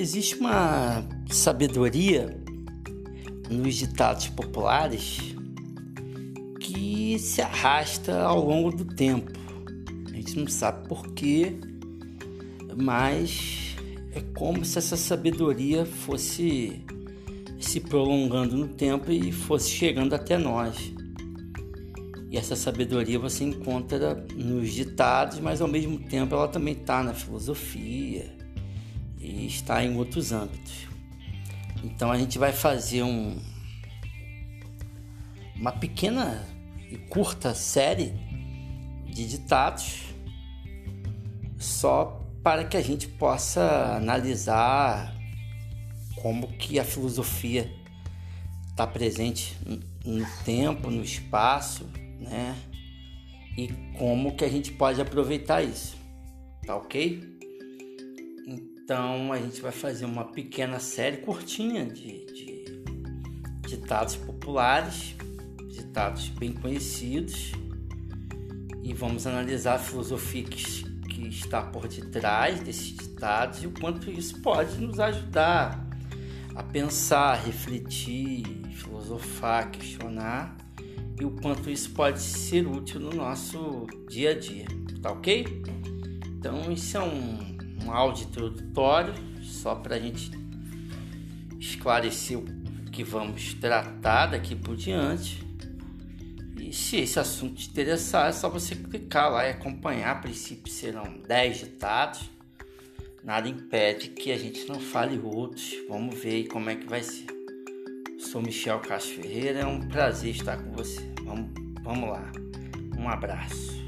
Existe uma sabedoria nos ditados populares que se arrasta ao longo do tempo. A gente não sabe porquê, mas é como se essa sabedoria fosse se prolongando no tempo e fosse chegando até nós. E essa sabedoria você encontra nos ditados, mas ao mesmo tempo ela também está na filosofia e está em outros âmbitos. Então a gente vai fazer um, uma pequena e curta série de ditados só para que a gente possa analisar como que a filosofia está presente no tempo, no espaço, né? E como que a gente pode aproveitar isso, tá ok? Então a gente vai fazer uma pequena série curtinha de, de ditados populares, ditados bem conhecidos, e vamos analisar a filosofia que, que está por detrás desses ditados e o quanto isso pode nos ajudar a pensar, refletir, filosofar, questionar e o quanto isso pode ser útil no nosso dia a dia, tá ok? Então, isso é um, um áudio introdutório só para a gente esclarecer o que vamos tratar daqui por diante. E se esse assunto te interessar, é só você clicar lá e acompanhar. A princípio serão 10 ditados. Nada impede que a gente não fale outros. Vamos ver como é que vai ser. Sou Michel Castro Ferreira, é um prazer estar com você. Vamos, vamos lá. Um abraço.